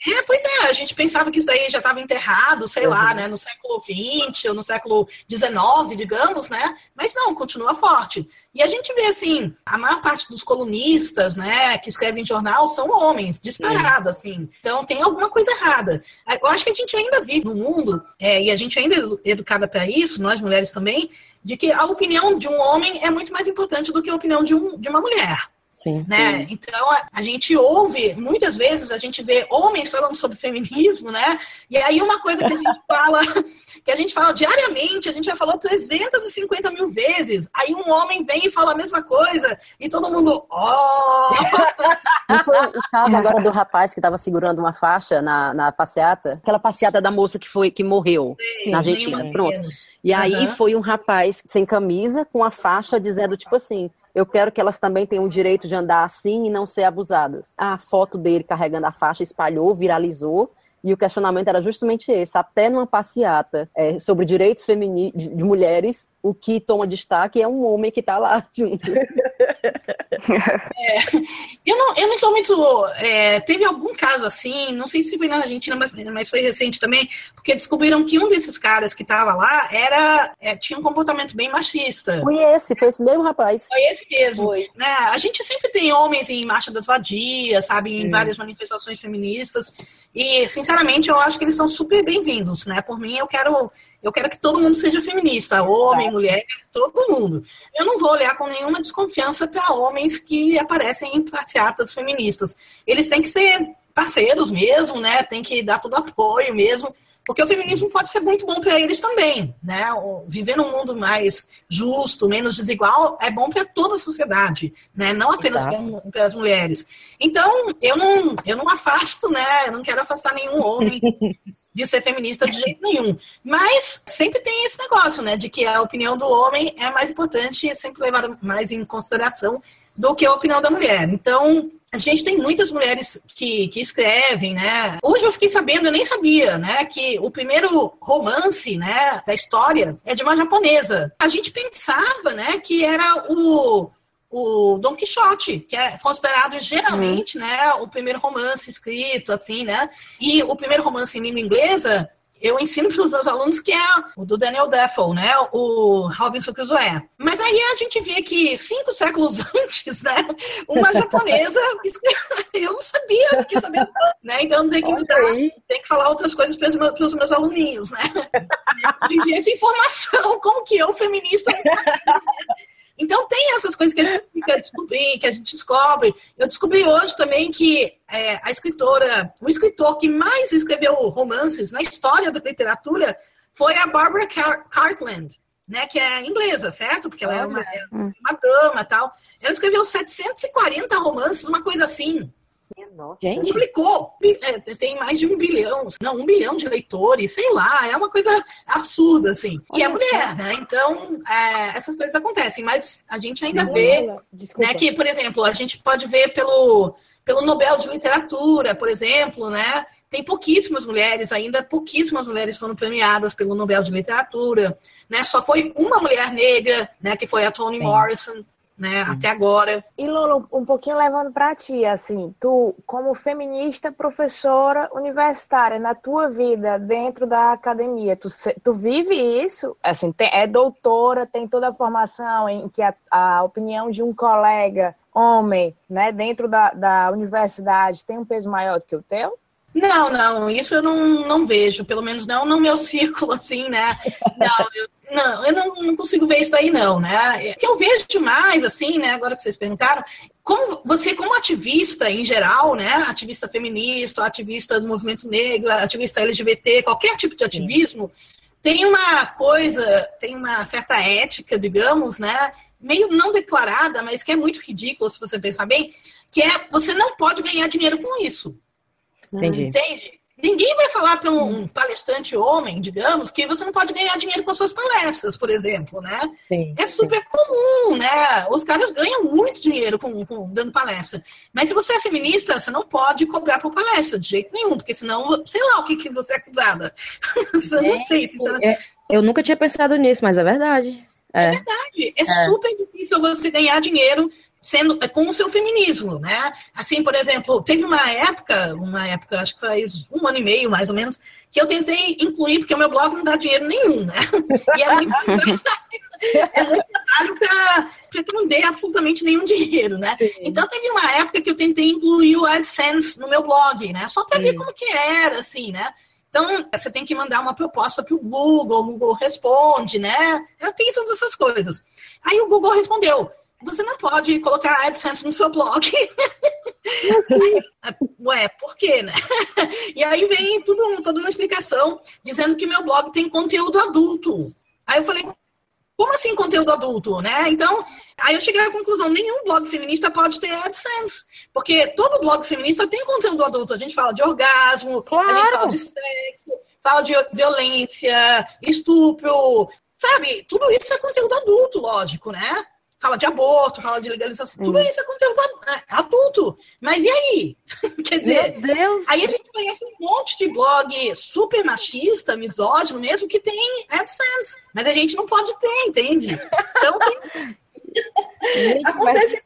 Speaker 3: É, pois é, a gente pensava que isso daí já estava enterrado, sei uhum. lá, né, no século XX ou no século XIX, digamos, né? Mas não, continua forte. E a gente vê assim, a maior parte dos colunistas, né, que escrevem jornal são homens, disparado, uhum. assim. Então tem alguma coisa errada. Eu acho que a gente ainda vive no mundo, é, e a gente ainda é educada para isso, nós mulheres também, de que a opinião de um homem é muito mais importante do que a opinião de, um, de uma mulher. Sim, né? Sim. Então a, a, gente ouve, muitas vezes a gente vê homens falando sobre feminismo, né? E aí uma coisa que a gente fala, que a gente fala diariamente, a gente já falou 350 mil vezes. Aí um homem vem e fala a mesma coisa, e todo mundo, oh!
Speaker 6: Não foi o caso agora do rapaz que estava segurando uma faixa na, na passeata? Aquela passeata da moça que foi que morreu Sim, na Argentina. Pronto. E aí uhum. foi um rapaz sem camisa, com a faixa dizendo, tipo assim eu quero que elas também tenham o direito de andar assim e não ser abusadas. A foto dele carregando a faixa espalhou, viralizou. E o questionamento era justamente esse, até numa passeata é, sobre direitos femininos de mulheres, o que toma destaque é um homem que está lá junto.
Speaker 3: É, eu, não, eu não sou muito. É, teve algum caso assim, não sei se foi na Argentina, mas, foi recente também, porque descobriram que um desses caras que estava lá era é, tinha um comportamento bem machista.
Speaker 6: Foi esse, foi esse mesmo rapaz.
Speaker 3: Foi esse mesmo. Foi. Né? A gente sempre tem homens em Marcha das Vadias, sabe, em hum. várias manifestações feministas, e sinceramente eu acho que eles são super bem-vindos, né? Por mim, eu quero eu quero que todo mundo seja feminista, homem, é. mulher, todo mundo. Eu não vou olhar com nenhuma desconfiança para homens que aparecem em passeatas feministas. Eles têm que ser parceiros mesmo, né? Tem que dar todo apoio mesmo. Porque o feminismo pode ser muito bom para eles também, né? Viver num mundo mais justo, menos desigual, é bom para toda a sociedade, né? Não apenas para as mulheres. Então, eu não, eu não afasto, né? Eu não quero afastar nenhum homem de ser feminista de jeito nenhum. Mas sempre tem esse negócio, né? De que a opinião do homem é mais importante e é sempre levada mais em consideração do que a opinião da mulher. Então, a gente tem muitas mulheres que, que escrevem, né? Hoje eu fiquei sabendo, eu nem sabia, né? Que o primeiro romance, né, da história é de uma japonesa. A gente pensava, né, que era o, o Don Quixote, que é considerado geralmente, uhum. né, o primeiro romance escrito, assim, né? E o primeiro romance em língua inglesa eu ensino para os meus alunos que é o do Daniel Defoe, né? O Robinson Crusoe. Mas aí a gente vê que cinco séculos antes, né? Uma japonesa, eu não sabia, fiquei sabendo, né? Então tem que mudar, tem que falar outras coisas para os meus, meus aluninhos, né? essa informação, como que eu, feminista, não sabia. Então tem essas coisas que a gente fica descobrir, que a gente descobre. Eu descobri hoje também que é, a escritora, o escritor que mais escreveu romances na história da literatura foi a Barbara Cartland, né, que é inglesa, certo? Porque ela é uma, é uma dama tal. Ela escreveu 740 romances, uma coisa assim. Nossa. Gente. Publicou. É, tem mais de um bilhão, não, um bilhão de leitores, sei lá, é uma coisa absurda, assim. Olha e é mulher, né? Então, é, essas coisas acontecem, mas a gente ainda não, vê né, que, por exemplo, a gente pode ver pelo, pelo Nobel de Literatura, por exemplo, né? tem pouquíssimas mulheres, ainda pouquíssimas mulheres foram premiadas pelo Nobel de Literatura, né? Só foi uma mulher negra, né, que foi a Toni. Morrison, né, até agora.
Speaker 5: E Lolo, um pouquinho levando para ti, assim, tu como feminista, professora universitária, na tua vida dentro da academia, tu, tu vive isso? Assim, tem, é doutora, tem toda a formação em que a, a opinião de um colega homem, né, dentro da, da universidade tem um peso maior do que o teu?
Speaker 3: Não, não, isso eu não, não vejo, pelo menos não no meu círculo, assim, né? Não, eu, não, eu não, não consigo ver isso daí, não, né? O que eu vejo mais, assim, né, agora que vocês perguntaram, como você, como ativista em geral, né? Ativista feminista, ativista do movimento negro, ativista LGBT, qualquer tipo de ativismo, tem uma coisa, tem uma certa ética, digamos, né? Meio não declarada, mas que é muito ridículo, se você pensar bem, que é você não pode ganhar dinheiro com isso.
Speaker 2: Entendi.
Speaker 3: Entende? Ninguém vai falar para um, palestrante homem, digamos, que você não pode ganhar dinheiro com as suas palestras, por exemplo, né? Sim, é super sim. comum, né? Os caras ganham muito dinheiro com, com, dando palestra. Mas se você é feminista, você não pode cobrar por palestra de jeito nenhum, porque senão, sei lá o que, que você é acusada. eu não sei.
Speaker 2: É, eu nunca tinha pensado nisso, mas é verdade.
Speaker 3: É, é verdade. É, é, super difícil você ganhar dinheiro sendo com o seu feminismo, né? Assim, por exemplo, teve uma época, uma época, acho que faz um ano e meio, mais ou menos, que eu tentei incluir, porque o meu blog não dá dinheiro nenhum, né? E é muito, é muito trabalho para que não dê absolutamente nenhum dinheiro, né? Sim. Então teve uma época que eu tentei incluir o AdSense no meu blog, né? Só para ver como que era, assim, né? Então, você tem que mandar uma proposta para o Google, o Google responde, né? Tem todas essas coisas. Aí o Google respondeu: você não pode colocar AdSense no seu blog. Assim? Ué, por quê, né? E aí vem tudo, toda uma explicação dizendo que meu blog tem conteúdo adulto. Aí eu falei, como assim conteúdo adulto, né? Então, aí eu cheguei à conclusão, nenhum blog feminista pode ter AdSense, porque todo blog feminista tem conteúdo adulto. A gente fala de orgasmo, claro. a gente fala de sexo, fala de violência, estupro, sabe? Tudo isso é conteúdo adulto, lógico, né? Fala de aborto, fala de legalização, tudo isso é conteúdo adulto. Mas e aí? Quer dizer, aí a gente conhece um monte de blog super machista, misógino mesmo, que tem AdSense. Mas a gente não pode ter, entende? Então, acontece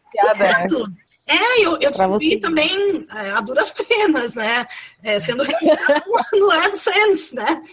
Speaker 3: muito. É, eu, eu tive também é, a duras penas, né? É, sendo no AdSense, né?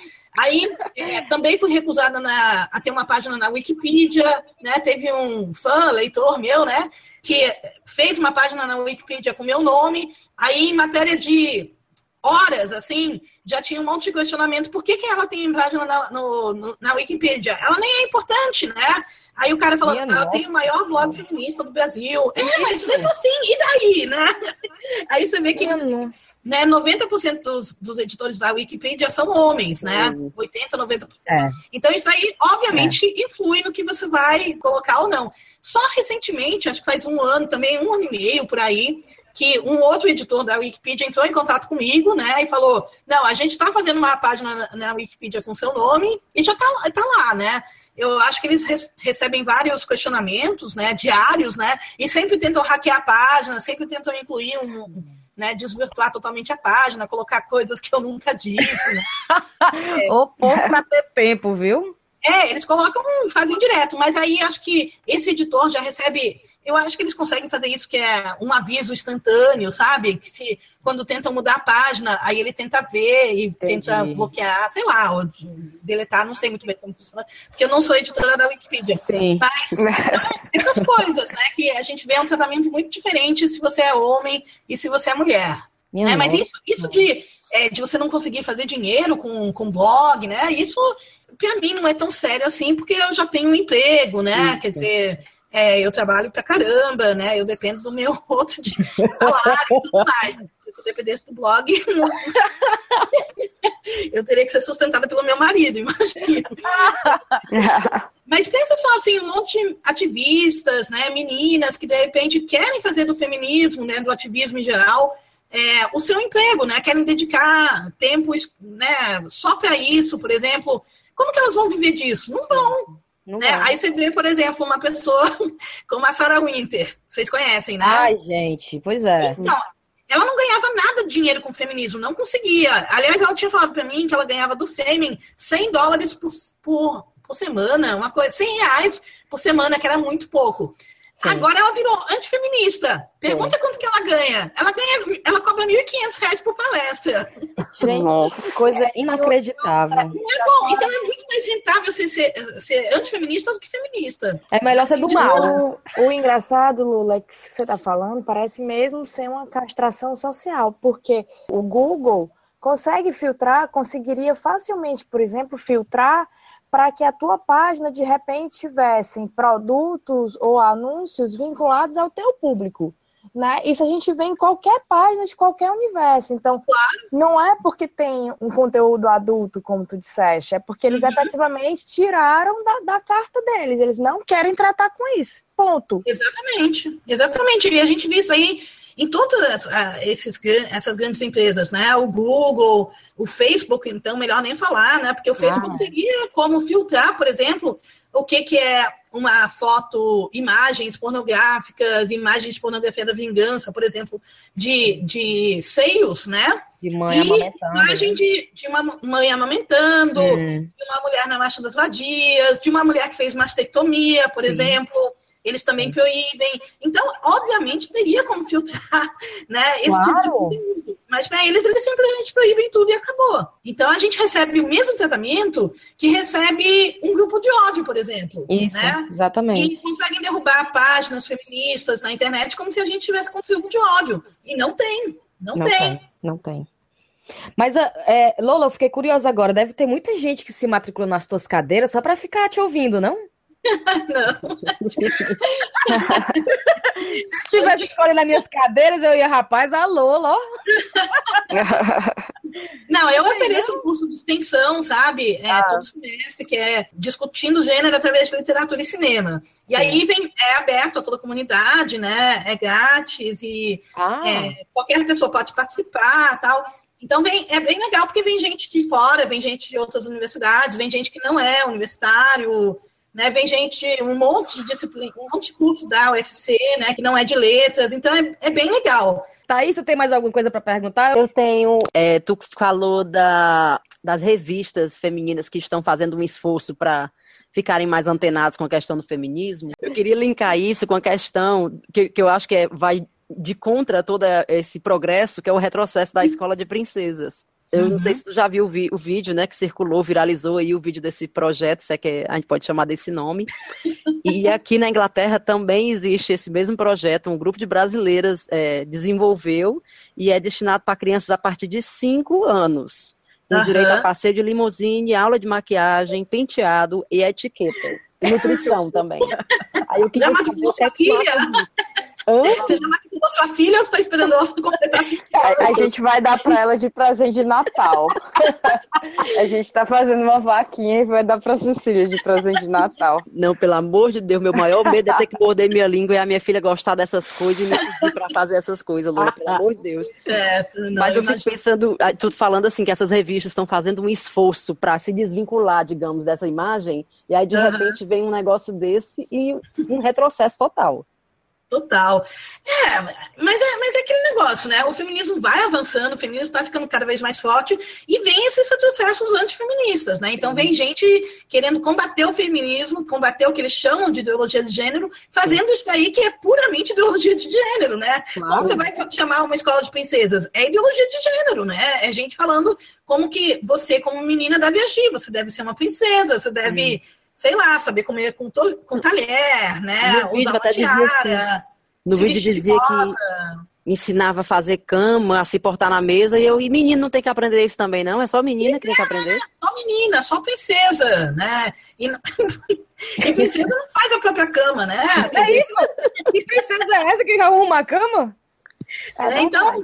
Speaker 3: Aí é, também fui recusada na, a ter uma página na Wikipedia, né? Teve um fã, leitor meu, né? Que fez uma página na Wikipedia com meu nome. Aí, em matéria de horas, assim, já tinha um monte de questionamento. Por que, que ela tem página na, no, no, na Wikipedia? Ela nem é importante, né? Aí o cara falou, ah, eu tenho o maior blog feminista do Brasil. É, mas mesmo assim, e daí, né? Aí você vê que né, 90% dos, dos editores da Wikipedia são homens, né? 80, 90%. É. Então isso aí, obviamente, é. influi no que você vai colocar ou não. Só recentemente, acho que faz um ano também, um ano e meio por aí, que um outro editor da Wikipedia entrou em contato comigo, né, e falou, não, a gente está fazendo uma página na, Wikipedia com seu nome e já está tá lá, né? eu acho que eles recebem vários questionamentos, né, diários, né, e sempre tentam hackear a página, sempre tentam incluir um, né, desvirtuar totalmente a página, colocar coisas que eu nunca disse. Né?
Speaker 2: é. O povo para ter tempo, viu?
Speaker 3: É, eles colocam, fazem direto, mas aí acho que esse editor já recebe eu acho que eles conseguem fazer isso, que é um aviso instantâneo, sabe? Que se quando tentam mudar a página, aí ele tenta ver e Entendi. tenta bloquear, sei lá, ou deletar, não sei muito bem como funciona, porque eu não sou editora da Wikipedia.
Speaker 2: Sim.
Speaker 3: Mas essas coisas, né? Que a gente vê um tratamento muito diferente se você é homem e se você é mulher. Né? Mas isso, isso de, é, de você não conseguir fazer dinheiro com, com blog, né? Isso, para mim, não é tão sério assim, porque eu já tenho um emprego, né? Quer dizer é, eu trabalho pra caramba, né? Eu dependo do meu outro de salário e tudo mais. Se eu dependesse do blog, não... eu teria que ser sustentada pelo meu marido, imagina. Mas pensa só assim, um monte de ativistas, né, meninas que de repente querem fazer do feminismo, né, do ativismo em geral, é, o seu emprego, né? Querem dedicar tempo, né, só para isso, por exemplo. Como que elas vão viver disso? Não vão. Né? Aí você vê, por exemplo, uma pessoa como a Sarah Winter. Vocês conhecem, né?
Speaker 2: Ai, gente, pois é.
Speaker 3: Então, ela não ganhava nada de dinheiro com o feminismo, não conseguia. Aliás, ela tinha falado para mim que ela ganhava do Fêmen 100 dólares por, por, por semana, uma coisa, 100 reais por semana, que era muito pouco. Sim. Agora ela virou antifeminista. Pergunta Sim. quanto que ela ganha. Ela ganha, ela cobra 1.500 reais por palestra.
Speaker 2: Gente, coisa inacreditável. Não
Speaker 3: é bom. Então é muito mais rentável ser, ser, ser antifeminista do que feminista.
Speaker 2: É melhor ser do mal.
Speaker 5: O, o engraçado, Lula, que você está falando, parece mesmo ser uma castração social, porque o Google consegue filtrar, conseguiria facilmente, por exemplo, filtrar para que a tua página de repente tivessem produtos ou anúncios vinculados ao teu público. Né? Isso a gente vê em qualquer página de qualquer universo. Então, claro. não é porque tem um conteúdo adulto, como tu disseste, é porque eles uhum. efetivamente tiraram da, da carta deles. Eles não querem tratar com isso. Ponto.
Speaker 3: Exatamente. Exatamente. E a gente vê isso aí em todas esses, essas grandes empresas, né? O Google, o Facebook, então, melhor nem falar, né? Porque o Facebook ah. teria como filtrar, por exemplo, o que, que é uma foto, imagens pornográficas, imagens de pornografia da vingança, por exemplo, de, de seios, né?
Speaker 2: De mãe e
Speaker 3: imagem de, de uma mãe amamentando, hum. de uma mulher na marcha das vadias, de uma mulher que fez mastectomia, por Sim. exemplo eles também proíbem. Então, obviamente, teria como filtrar né, esse tipo de conteúdo. Mas para eles, eles simplesmente proíbem tudo e acabou. Então, a gente recebe o mesmo tratamento que recebe um grupo de ódio, por exemplo.
Speaker 2: Isso,
Speaker 3: né?
Speaker 2: exatamente.
Speaker 3: E conseguem derrubar páginas feministas na internet como se a gente tivesse conteúdo de ódio. E não tem. Não, não tem. tem.
Speaker 2: Não tem. Mas, é, Lola, eu fiquei curiosa agora. Deve ter muita gente que se matriculou nas tuas cadeiras só para ficar te ouvindo, não?
Speaker 3: Não.
Speaker 2: Se eu tivesse escolhido nas minhas cadeiras, eu ia, rapaz, alô, ó.
Speaker 3: Não, eu ofereço um curso de extensão, sabe? É, ah. Todo semestre, que é discutindo gênero através de literatura e cinema. E Sim. aí vem, é aberto a toda a comunidade, né? É grátis e ah. é, qualquer pessoa pode participar tal. Então vem, é bem legal porque vem gente de fora, vem gente de outras universidades, vem gente que não é universitário, né? Vem gente, um monte de disciplina, um monte de curso da UFC, né? Que não é de letras, então é, é bem legal.
Speaker 2: Thaís, você tem mais alguma coisa para perguntar?
Speaker 6: Eu tenho. É, tu falou da, das revistas femininas que estão fazendo um esforço para ficarem mais antenados com a questão do feminismo. Eu queria linkar isso com a questão que, que eu acho que é, vai de contra todo esse progresso, que é o retrocesso da escola de princesas. Eu uhum. não sei uhum. se tu já viu o, vi o, vídeo, né, que circulou, viralizou aí o vídeo desse projeto, se é que a gente pode chamar desse nome. e aqui na Inglaterra também existe esse mesmo projeto, um grupo de brasileiras é, desenvolveu e é destinado para crianças a partir de 5 anos. Com uhum. direito a passeio de limusine, aula de maquiagem, penteado e etiqueta. E nutrição também.
Speaker 3: Aí o que é que Hã? Você já matriculou sua filha ou você está esperando ela completar cinco
Speaker 4: a, a gente vai dar para ela de presente de Natal. a gente está fazendo uma vaquinha e vai dar para Cecília de presente de Natal.
Speaker 6: Não, pelo amor de Deus, meu maior medo é ter que morder minha língua e a minha filha gostar dessas coisas e me pedir para fazer essas coisas, Lola, pelo amor de Deus.
Speaker 3: Certo, não,
Speaker 6: Mas eu, fico pensando, tudo falando assim, que essas revistas estão fazendo um esforço para se desvincular, digamos, dessa imagem, e aí de uhum. repente vem um negócio desse e um retrocesso total.
Speaker 3: Total. É, mas é, mas é aquele negócio, né? O feminismo vai avançando, o feminismo está ficando cada vez mais forte e vem esses retrocessos antifeministas, né? Então vem gente querendo combater o feminismo, combater o que eles chamam de ideologia de gênero, fazendo isso daí que é puramente ideologia de gênero, né? Claro. Como você vai chamar uma escola de princesas? É ideologia de gênero, né? É gente falando como que você, como menina, deve agir, você deve ser uma princesa, você deve. Hum sei lá, saber comer com, com talher, né?
Speaker 6: No vídeo até dizia assim, no vídeo dizia que ensinava a fazer cama, a se portar na mesa, e eu, e menino não tem que aprender isso também, não? É só menina que tem que aprender? É,
Speaker 3: só menina, só princesa, né? E, e princesa não faz a própria cama, né?
Speaker 2: É dizer, isso? Que princesa é essa que arruma a cama?
Speaker 3: É, então,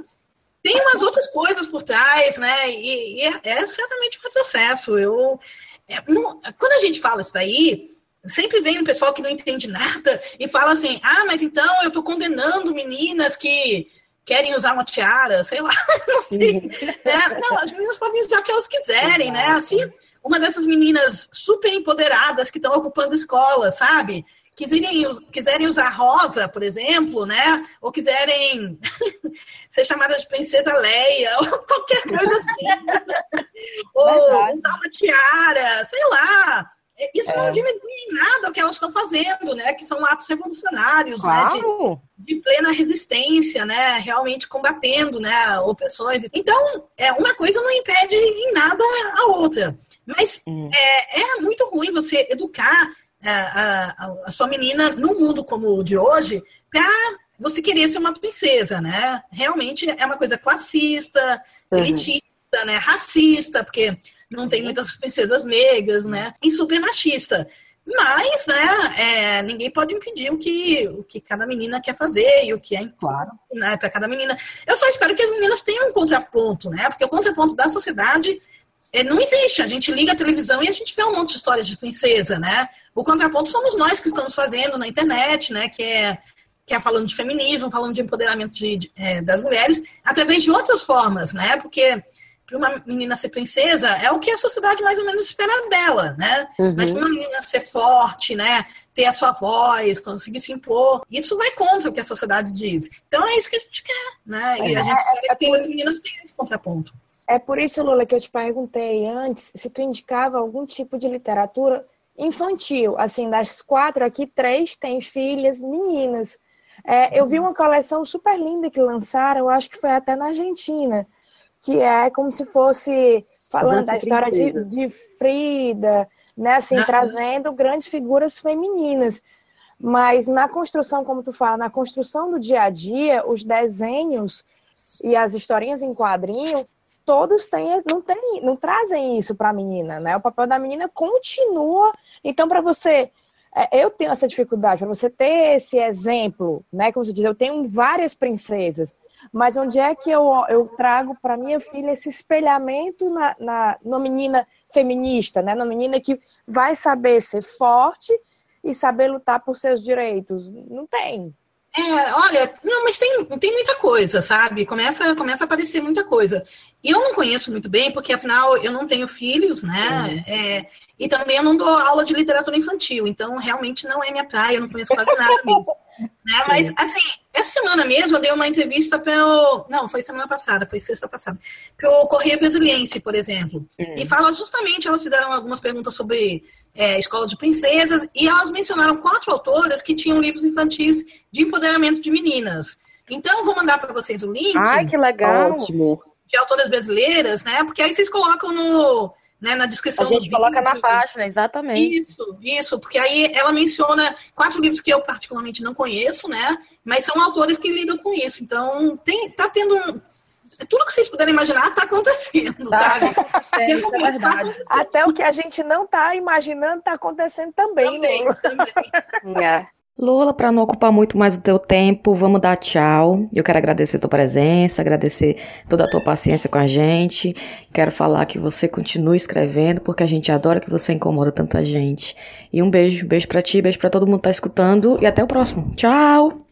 Speaker 3: tem umas outras coisas por trás, né? E, e é, é certamente um retrocesso. Eu, é, não, quando a gente fala isso daí, sempre vem um pessoal que não entende nada e fala assim: ah, mas então eu estou condenando meninas que querem usar uma tiara, sei lá, não sei. É, não, as meninas podem usar o que elas quiserem, né? Assim, uma dessas meninas super empoderadas que estão ocupando escola, sabe? Quiserem, quiserem usar rosa, por exemplo, né? Ou quiserem ser chamadas de princesa Leia, ou qualquer coisa assim. ou Verdade. usar uma tiara, sei lá. Isso é. não diminui em nada o que elas estão fazendo, né? Que são atos revolucionários, claro. né? De, de, plena resistência, né? Realmente combatendo, né? Opressões. Então, é, uma coisa não impede em nada a outra. Mas hum. é, é muito ruim você educar a, a, a sua menina no mundo como o de hoje para você querer ser uma princesa, né? Realmente é uma coisa classista, uhum. elitista, né? Racista, porque não tem muitas princesas negras, né? E super machista. Mas, né, é, ninguém pode impedir o que, o que cada menina quer fazer e o que é claro. né, para cada menina. Eu só espero que as meninas tenham um contraponto, né? Porque o contraponto da sociedade é, não existe. A gente liga a televisão e a gente vê um monte de histórias de princesa, né? O contraponto somos nós que estamos fazendo na internet, né? Que é, que é falando de feminismo, falando de empoderamento de, de, é, das mulheres, através de outras formas, né? Porque para uma menina ser princesa é o que a sociedade mais ou menos espera dela, né? Uhum. Mas para uma menina ser forte, né? Ter a sua voz, conseguir se impor, isso vai contra o que a sociedade diz. Então é isso que a gente quer, né? E a é, gente é, espera que as meninas tenham esse contraponto.
Speaker 5: É por isso, Lula, que eu te perguntei antes se tu indicava algum tipo de literatura infantil. Assim, das quatro aqui, três têm filhas meninas. É, eu vi uma coleção super linda que lançaram, eu acho que foi até na Argentina, que é como se fosse falando da história de, de, Frida, né? Assim, trazendo grandes figuras femininas. Mas na construção, como tu fala, na construção do dia a dia, os desenhos e as historinhas em quadrinho todos têm, não, tem, não trazem isso para a menina, né? O papel da menina continua. Então, para você, é, eu tenho essa dificuldade, para você ter esse exemplo, né? Como você diz, eu tenho várias princesas, mas onde é que eu, eu trago para minha filha esse espelhamento na, na, na menina feminista, né? Na menina que vai saber ser forte e saber lutar por seus direitos? Não tem.
Speaker 3: É, olha, não, mas tem, tem muita coisa, sabe? Começa, começa a aparecer muita coisa. E eu não conheço muito bem, porque afinal eu não tenho filhos, né? Uhum. É, e também eu não dou aula de literatura infantil, então realmente não é minha praia, eu não conheço quase nada mesmo. né? Mas, assim, essa semana mesmo eu dei uma entrevista pelo. Não, foi semana passada, foi sexta passada. Pelo Correio Brasiliense, por exemplo. Uhum. E fala justamente, elas fizeram algumas perguntas sobre é, Escola de Princesas, e elas mencionaram quatro autoras que tinham livros infantis de empoderamento de meninas. Então, vou mandar para vocês o link.
Speaker 6: Ai, que legal!
Speaker 3: Ótimo. De autoras brasileiras, né? Porque aí vocês colocam no, né, na descrição
Speaker 6: a gente coloca na página, exatamente.
Speaker 3: Isso, isso, porque aí ela menciona quatro livros que eu particularmente não conheço, né? Mas são autores que lidam com isso. Então, tem, tá tendo um, tudo que vocês puderem imaginar está acontecendo, tá sabe?
Speaker 5: É, é verdade. Tá acontecendo. Até o que a gente não está imaginando está acontecendo também, também, né?
Speaker 6: também. é. Lola, para não ocupar muito mais o teu tempo, vamos dar tchau. Eu quero agradecer a tua presença, agradecer toda a tua paciência com a gente. Quero falar que você continue escrevendo, porque a gente adora que você incomoda tanta gente. E um beijo, beijo para ti, beijo para todo mundo que tá escutando e até o próximo. Tchau.